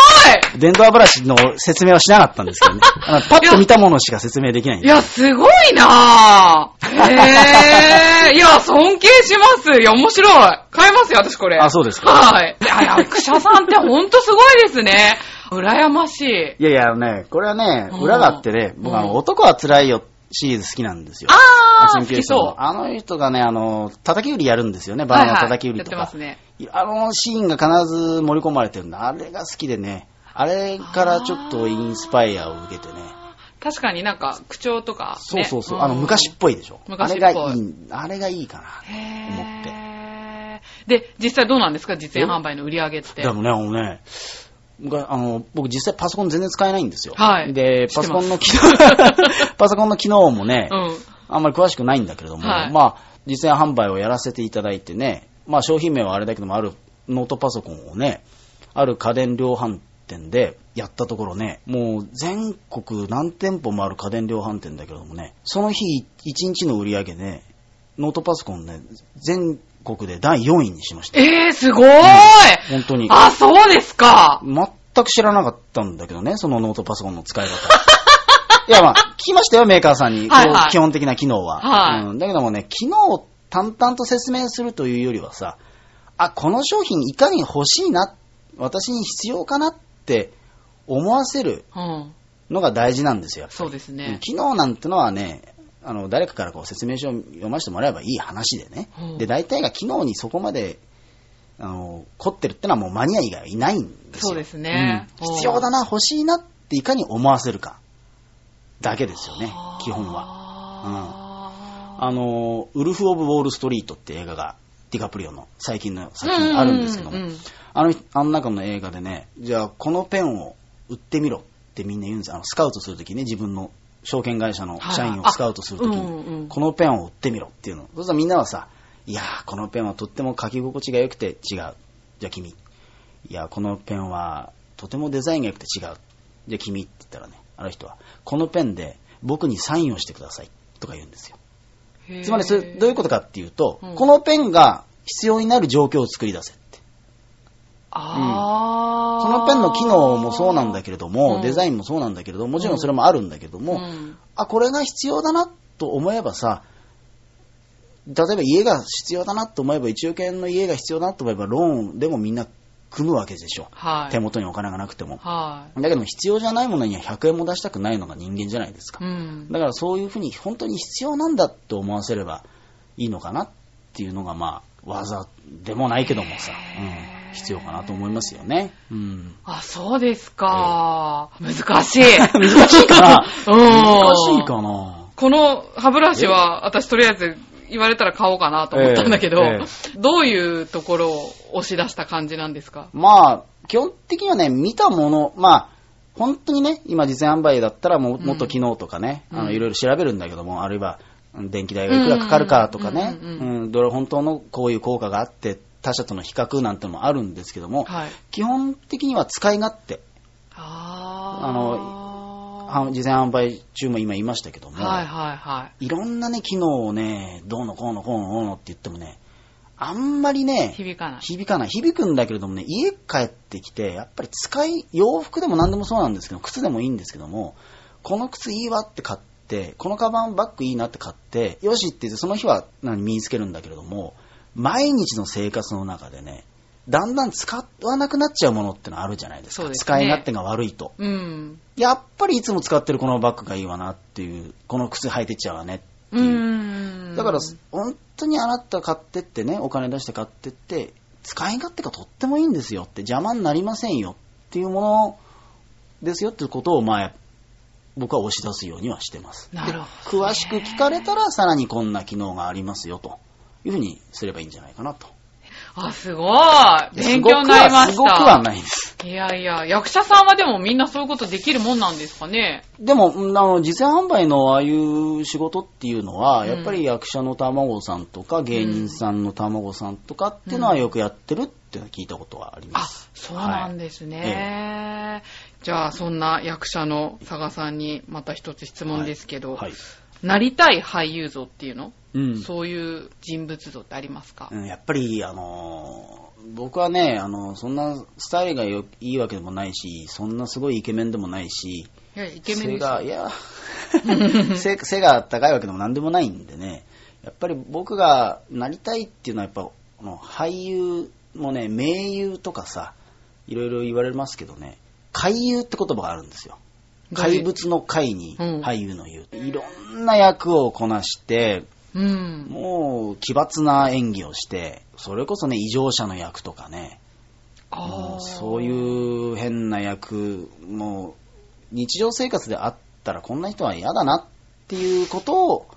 い電動歯ブラシの説明はしなかったんですけどね。あのパッと見たものしか説明できないんで。いや、すごいなぁ。へぇー。いや、尊敬します。いや、面白い。買いますよ、私これ。あそうですかはい。いや、役者さんってほんとすごいですね。羨ましい。いやいや、あのね、これはね、うん裏があってね、僕あうんの、男は辛いよシリーズ好きなんですよ。あー、好きそう。あの人がね、あの、叩き売りやるんですよね、バナナ叩き売りとか。やってますね。あのシーンが必ず盛り込まれてるんだ。あれが好きでね、あれからちょっとインスパイアを受けてね。確かになんか、口調とか、ね。そうそうそう、んあの、昔っぽいでしょ。昔っぽいあれがいい、あれがいいかな。思って。で、実際どうなんですか？実演販売の売り上げって。でもね、あのね、僕あの、僕実際パソコン全然使えないんですよ。はいで、パソコンの機能、パソコンの機能もね、うん。あんまり詳しくないんだけれども、はいまあ、実演販売をやらせていただいてね、まあ商品名はあれだけども、あるノートパソコンをね、ある家電量販店でやったところね、もう全国何店舗もある家電量販店だけれどもね、その日1日の売り上げね、ノートパソコンね、全国で第4位にしました。えー、すごーい、本当に。あ、そうですか。全く知らなかったんだけどね、そのノートパソコンの使い方。いや、まあ、聞きましたよ、メーカーさんに。はいはい基本的な機能は。はいうん、だけどもね、機能を淡々と説明するというよりはさ、あ、この商品いかに欲しいな、私に必要かなって思わせるうん。のが大事なんですよ。そうですうんね。機能なんてのはね、あの、誰かからこう説明書を読ませてもらえばいい話でね。うんで、大体が機能にそこまで、あの、凝ってるってのはもうマニア以外はいないんですよ。そうですねうん必要だな、欲しいなっていかに思わせるか。だけですよね、基本は。はあの、ウルフ・オブ・ウォール・ストリートって映画が、ディカプリオの最近の作品あるんですけども、うんうんうんあの、あの中の映画でね、じゃあこのペンを売ってみろってみんな言うんですあの、スカウトするときね、自分の証券会社の社員をスカウトするときに、このペンを売ってみろっていうの。そうするとみんなはさ、いやー、このペンはとっても書き心地が良くて違う。じゃあ君。いや、このペンはとてもデザインが良くて違う。じゃあ君って言ったらね、あの人は、このペンで僕にサインをしてくださいとか言うんですよ。つまりそれどういうことかっていうと、うん。このペンが必要になる状況を作り出せって。あー。そのペンの機能もそうなんだけれども、うん。デザインもそうなんだけれども、もちろんそれもあるんだけども、うん。あ、これが必要だなと思えばさ、例えば家が必要だなと思えば、1億円の家が必要だなと思えば、ローンでもみんな組むわけでしょ。はい。手元にお金がなくても。はだけど必要じゃないものには100円も出したくないのが人間じゃないですかい。。うん。だからそういうふうに本当に必要なんだって思わせればいいのかなっていうのがまあ技でもないけどもさ、うん、必要かなと思いますよね。うん。あ、そうですか。難しい。難しいかなうん難しいかなこの歯ブラシは、私とりあえず言われたら買おうかなと思ったんだけど、ええどういうところを押し出した感じなんですか？まあ、基本的にはね、見たもの、まあ、本当にね、今実演販売だったらもうん。もっと機能とかね、うん。あのいろいろ調べるんだけども、あるいはうん電気代がいくらかかるかとかね、どれ本当のこういう効果があって、他社との比較なんてのもあるんですけども、はい。基本的には使い勝手、ああのは実演販売中も今言いましたけども、はいはいはいろんなね、機能をね、どうのこうのこうのこうのって言ってもね、あんまりねい。、響かない。響かない。響くんだけれどもね、家帰ってきて、やっぱり使い、洋服でも何でもそうなんですけど、靴でもいいんですけども、この靴いいわって買って、このカバンバッグいいなって買って、よしって言ってその日は何身につけるんだけれども、毎日の生活の中でね、だんだん使わなくなっちゃうものってのあるじゃないですか。すね使い勝手が悪いと。うん。やっぱりいつも使ってるこのバッグがいいわなっていう、この靴履いてっちゃうわねってういう。ん。だから、本当にあなた買ってってね、お金出して買ってって、使い勝手がとってもいいんですよって、邪魔になりませんよっていうものですよっていうことを、まあ、僕は押し出すようにはしてます。なるほどねで詳しく聞かれたら、さらにこんな機能がありますよというふうにすればいいんじゃないかなと。あ、すごい。勉強になりました。すごくはすごくはないです。いやいや、役者さんはでもみんなそういうことできるもんなんですかね。でも、うんあの、実演販売のああいう仕事っていうのは、うんやっぱり役者の卵さんとか芸人さんの卵さんとかっていうのはよくやってるっていうのは聞いたことはありまあす。、そうなんですね。じゃあ、そんな役者の佐賀さんにまた一つ質問ですけど、はい。なりたい俳優像っていうの、うん。そういう人物像ってありますか、うんやっぱり、あのー僕はね、あのそんなスタイルがよいいわけでもないし、そんなすごいイケメンでもないし、いや、イケメンです背が、よいや、背背が高いわけでも何でもないんでね、やっぱり僕がなりたいっていうのは、やっぱ、この俳優もね、名優とかさ、いろいろ言われますけどね、怪優って言葉があるんですよ。怪物の怪にうん俳優の優。いろんな役をこなして、うん。もう奇抜な演技をして、それこそね、異常者の役とかね、もうそうう。いう変な役、もう日常生活であったらこんな人は嫌だなっていうことを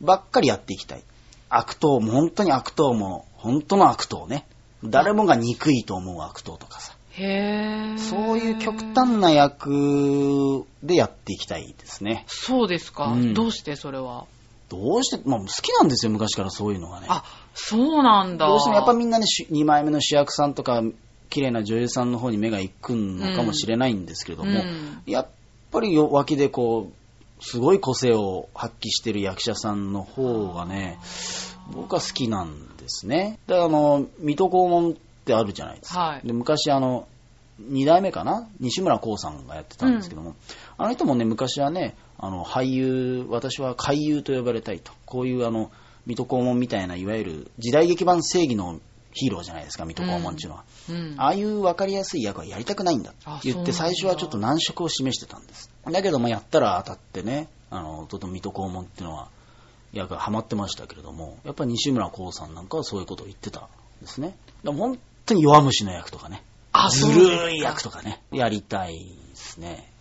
ばっかりやっていきたい。悪党も本当に悪党も本当の悪党ね。誰もが憎いと思う悪党とかさ。へー。そういう極端な役でやっていきたいですね。そうですか、うんどうしてそれはどうして、まあ好きなんですよ、昔からそういうのがね。あ、そうなんだ。どうしてもやっぱみんなね、2枚目の主役さんとか、綺麗な女優さんの方に目が行くのかもしれないんですけれども、うんやっぱりよ脇でこう、すごい個性を発揮してる役者さんの方がね、僕は好きなんですね。で、あの、水戸黄門ってあるじゃないですか。はいで昔、あの、二代目かな？西村光さんがやってたんですけども、あの人もね、昔はね、あの、俳優、私は怪優と呼ばれたいと。こういうあの、水戸黄門みたいな、いわゆる時代劇版正義のヒーローじゃないですか、水戸黄門っていうのは。うん。ああいう分かりやすい役はやりたくないんだってあ言って、最初はちょっと難色を示してたんです。だけども、やったら当たってね、あの、とても水戸黄門っていうのは、役がハマってましたけれども、やっぱり西村光さんなんかはそういうことを言ってたんですね。でも本当に弱虫の役とかね、あずるい役とかね、やりたいですね。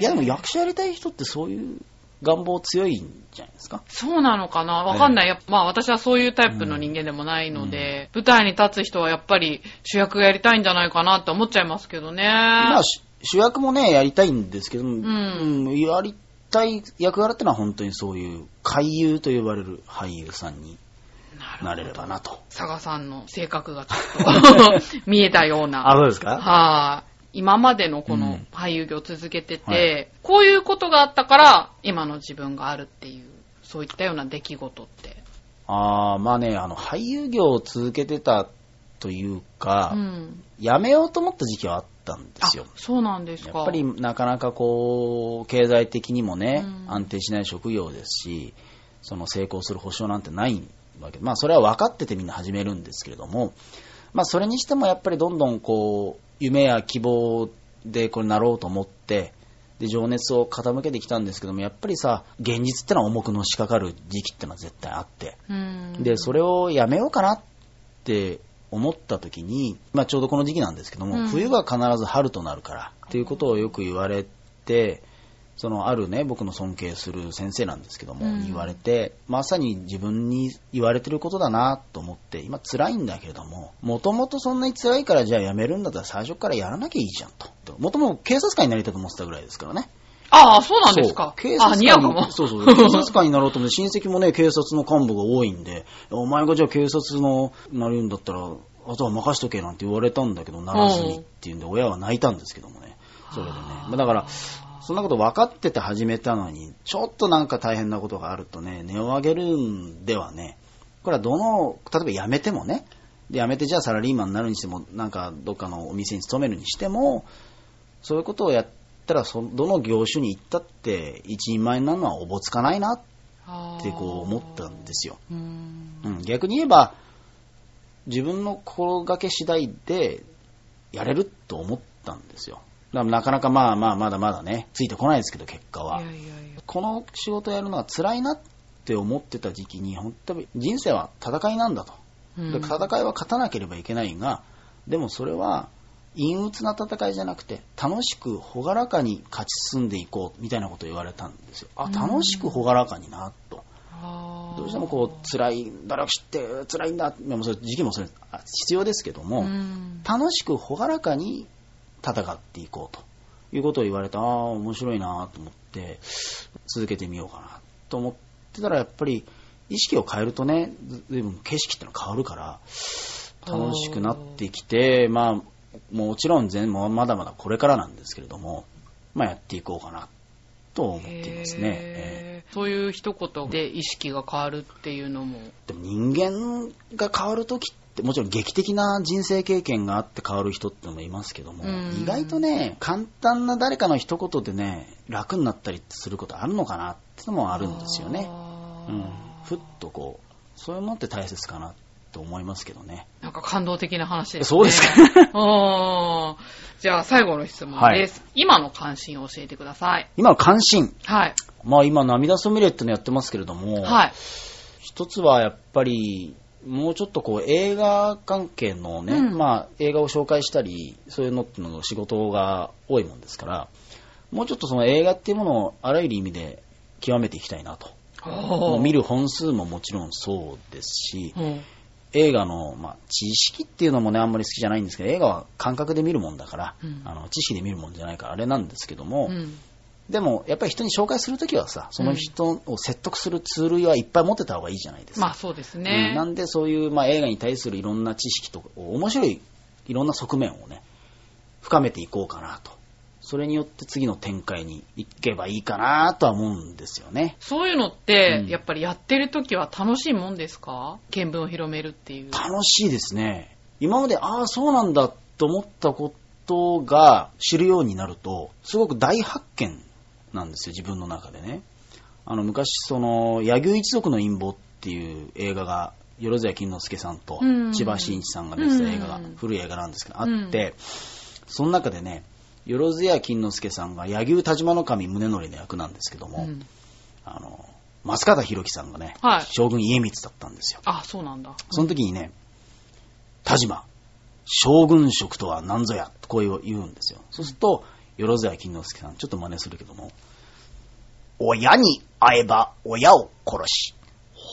いやでも役者やりたい人ってそういう願望強いんじゃないですか？そうなのかな？わかんない。やっぱまあ私はそういうタイプの人間でもないので、舞台に立つ人はやっぱり主役やりたいんじゃないかなって思っちゃいますけどね。まあ、し主役もね、やりたいんですけども、んうんやりたい役柄ってのは本当にそういう俳優と呼ばれる俳優さんになれればなと。佐賀さんの性格がちょっと 見えたような。そうですか？はい。今までのこのうん俳優業を続けてて、はいこういうことがあったから、今の自分があるっていう、そういったような出来事って。ああ、まあね、あの、俳優業を続けてたというか、うん。辞めようと思った時期はあったんであすよ。、そうなんですか。やっぱりなかなかこう、経済的にもね、うん安定しない職業ですし、その成功する保証なんてないわけで、まあそれは分かっててみんな始めるんですけれども、まあそれにしてもやっぱりどんどんこう、夢や希望でこれなろうと思って、で、情熱を傾けてきたんですけども、やっぱりさ、現実ってのは重くのしかかる時期ってのは絶対あって、うん。で、それをやめようかなって思った時に、まあちょうどこの時期なんですけども、うん冬が必ず春となるからっていうことをよく言われて、そのあるね、僕の尊敬する先生なんですけども、うん言われて、まさに自分に言われてることだなと思って、今辛いんだけれども、もともとそんなに辛いからじゃあやめるんだったら最初からやらなきゃいいじゃんと。もともと警察官になりたいと思ってたぐらいですからね。ああ、そうなんですか？警察官似合うかも。そうそう。警察官になろうと思って、親戚もね、警察の幹部が多いんで、お前がじゃあ警察のなるんだったら、あとは任しとけなんて言われたんだけど、ならずにっていうんで、親は泣いたんですけどもね。それでね。まあだから、そんなこと分かってて始めたのに、ちょっとなんか大変なことがあるとね、値を上げるんではね、これはどの、例えば辞めてもね、で辞めてじゃあサラリーマンになるにしても、なんかどっかのお店に勤めるにしても、そういうことをやったらそ、どの業種に行ったって、一人前になるのはおぼつかないなってこう思ったんですよ。うん。うん、逆に言えば、自分の心がけ次第でやれると思ったんですよ。だからなかなかまあまあまだまだね、ついてこないですけど、結果は。いやいやいや。この仕事やるのは辛いなって思ってた時期に、本当に人生は戦いなんだと。うんで戦いは勝たなければいけないが、でもそれは陰鬱な戦いじゃなくて、楽しく朗らかに勝ち進んでいこうみたいなことを言われたんですよ。あ、楽しく朗らかにな、と。どうしてもこう、辛い、努力して辛いんだ、まあそれ時期もそれあ必要ですけども、うん楽しく朗らかに戦っていこうということを言われて、ああ、面白いなと思って、続けてみようかなと思ってたら、やっぱり意識を変えるとね、ずずいぶん景色ってのは変わるから、楽しくなってきて、まあ、もちろん全まだまだこれからなんですけれども、まあやっていこうかなと思っていますね。えへーそういう一言で意識が変わるっていうのも。ーでも人間が変わるときって、もちろん劇的な人生経験があって変わる人ってのもいますけども、うん意外とね、簡単な誰かの一言でね、楽になったりすることあるのかなってのもあるんですよね。うん。ふっとこう、そういうものって大切かなと思いますけどね。なんか感動的な話ですね。そうですか じゃあ最後の質問です。今の関心を教えてください。今の関心。はい。まあ今、涙ソミレってのやってますけれども、はい。一つはやっぱり、もうちょっとこう映画関係のね、うんまあ映画を紹介したり、そういうのっていうのが仕事が多いもんですから、もうちょっとその映画っていうものをあらゆる意味で極めていきたいなと。もう見る。る本数ももちろんそうですし、うん映画の、まあ、知識っていうのもね、あんまり好きじゃないんですけど、映画は感覚で見るもんだから、うんあの知識で見るもんじゃないからあれなんですけども、うんでもやっぱり人に紹介するときはさ、その人を説得するツールはいっぱい持ってた方がいいじゃないですか。まあそうですうんね。なんでそういう、まあ、映画に対するいろんな知識と面白いいろんな側面をね深めていこうかなとそれによって次の展開に行けばいいかなとは思うんですよね。そういうのって、うんやっぱりやってる時は楽しいもんですか？見聞を広めるっていう。楽しいですね。今まで、ああ、そうなんだと思ったことが知るようになると、すごく大発見なんですよ、自分の中でね。あの、昔、その、柳生一族の陰謀っていう映画が、よろずや金之助さんとうん千葉真一さんが出てた映画がうん、古い映画なんですけど、あうんって、その中でね、よろずや金之助さんが柳生田島の神宗則の役なんですけども、うんあの、松方弘樹さんがね、はい将軍家光だったんですよ。あ、そうなんだ。その時にね、田島、将軍職とは何ぞや、とこう言うんですよ。そうすると、よろずや金之助さん、ちょっと真似するけども、親に会えば親を殺し、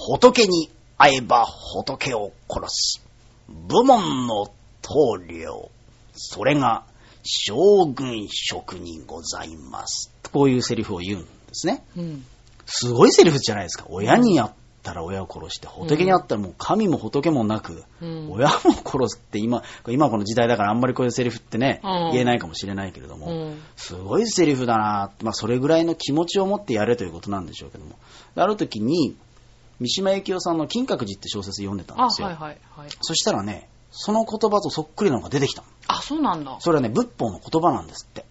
仏に会えば仏を殺す。部門の棟梁、それが将軍職にございます。こういうセリフを言うんですね。うん。すごいセリフじゃないですか。親に会ったら親を殺して、仏に会ったらもう神も仏もなく、うん親も殺すって今、今この時代だからあんまりこういうセリフってね、うん言えないかもしれないけれども、うんすごいセリフだなまあそれぐらいの気持ちを持ってやれということなんでしょうけども。ある時に、三島由紀夫さんの金閣寺って小説読んでたんあ、ですよ。はいはいはい。そしたらね、その言葉とそっくりなのが出てきたの。あ、そうなんだ。それはね、仏法の言葉なんですって。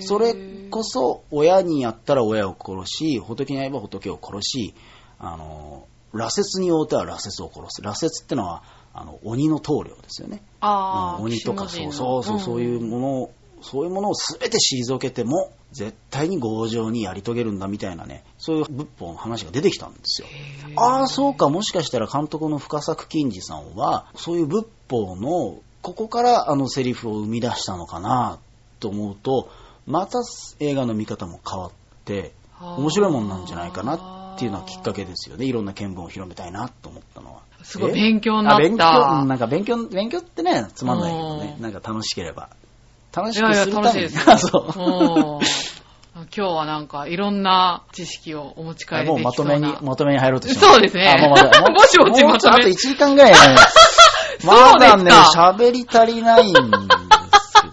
それこそ親にやったら親を殺し、仏に会えば仏を殺し、あの、羅刹に応ては羅刹を殺す。羅刹ってのは、あの、鬼の棟梁ですよね。あーうん鬼とか、そう鬼そうそう、のそういうものを、そういうものを全て退けても、絶対に強情にやり遂げるんだみたいなね、そういう仏法の話が出てきたんですよ。ああ、そうか、もしかしたら監督の深作金次さんは、そういう仏法の、ここからあのセリフを生み出したのかなと思うと、また映画の見方も変わって、面白いもんなんじゃないかなっていうのはきっかけですよね。いろんな見聞を広めたいなと思ったのは。すごいえ？勉強になったあ勉強、うんなんか勉強、勉強ってね、つまんないけどねう。んなんか楽しければ。楽しいやいや、くするために。楽しいです。あ そう。うん今日はなんかいろんな知識をお持ち帰りできもそううな。まとめに、まとめに入ろうとしてますそうですねあ、もうまだ、もう ぼちぼちもうちょっとあとまとめ1時間ぐらいね。まだね、喋り足りないん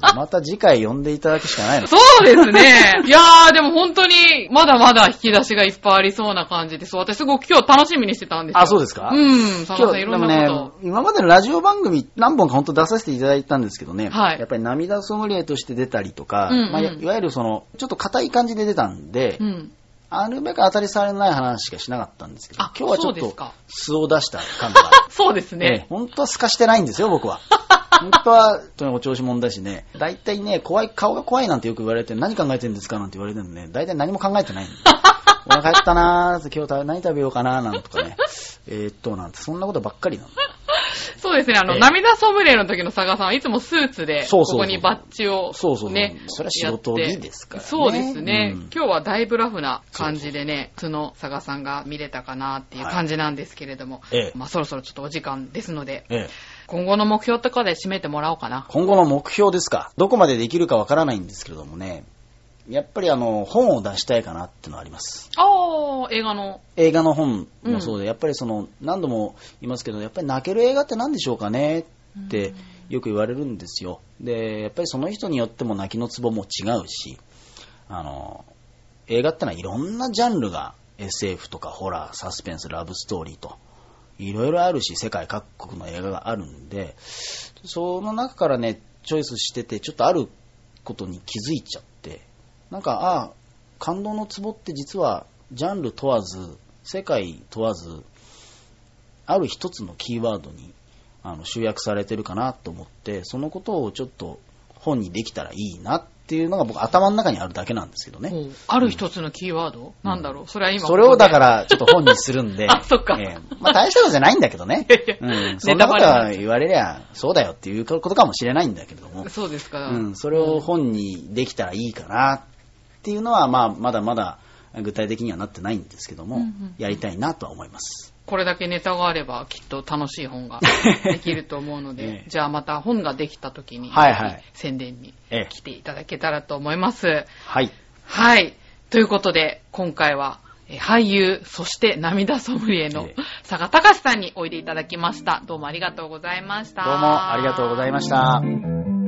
また次回呼んでいただくしかないの。そうですね。いやー、でも本当に、まだまだ引き出しがいっぱいありそうな感じです。私すごく今日楽しみにしてたんですよ。あそうですか？うん。佐野さんいでろんもなことをね、今までのラジオ番組何本か本当出させていただいたんですけどね、はいやっぱり涙ソムリエとして出たりとか、うんうんまあ、いいわゆるその、ちょっと硬い感じで出たんで、うん。あるべく当たり障りのない話しかしなかったんですけどあ、今日はちょっと素を出した感が。そうですええね。本当は透かしてないんですよ、僕は。本当は、本当にお調子者だしね、大体ね、怖い、顔が怖いなんてよく言われて、何考えてるんですかなんて言われてるんでね、大体何も考えてないんで。お腹減ったなーって今日何食べようかなーなんとかね。えーっと、なんて、そんなことばっかりなんで。そうですね。あの、ええ涙ソムリエの時の佐賀さんはいつもスーツで、ここにバッジを、ね、そうそうそうそれは仕事着ですからねそうですね、うん今日はだいぶラフな感じでね、素の佐賀さんが見れたかなっていう感じなんですけれども、ええまあそろそろちょっとお時間ですので、ええ今後の目標とかで締めてもらおうかな。今後の目標ですか。どこまでできるかわからないんですけれどもね、やっぱりあの、本を出したいかなっていうのはあります。ああ、映画の。映画の本もそうで、やっぱりその、何度も言いますけど、やっぱり泣ける映画って何でしょうかねってよく言われるんですよ。で、やっぱりその人によっても泣きのツボも違うし、あの、映画ってのはいろんなジャンルが SF とかホラー、サスペンス、ラブストーリーと、いろいろあるし、世界各国の映画があるんで、その中からね、チョイスしてて、ちょっとあることに気づいちゃって、なんか、ああ、感動のツボって実は、ジャンル問わず、世界問わず、ある一つのキーワードにあの集約されてるかなと思って、そのことをちょっと本にできたらいいなっていうのが僕頭の中にあるだけなんですけどね。おうある一つのキーワード、なんだろう？それは今。それをだか。らちょっと本にするんで。あそっかええまあ大したことじゃないんだけどね。うん。そんなことは言われりゃそうだよっていうことかもしれないんだけれども。そうですか。うん。それを本にできたらいいかなっていうのは、まあまだまだ具体的にはなってないんですけども、うんうんやりたいなとは思います。これだけネタがあればきっと楽しい本ができると思うので、ええじゃあまた本ができた時に、はいはい宣伝にええ来ていただけたらと思います。はい。はい。ということで、今回は、えー俳優、そして涙ソムリエのええ佐賀隆さんにおいでいただきました。どうもありがとうございました。どうもありがとうございました。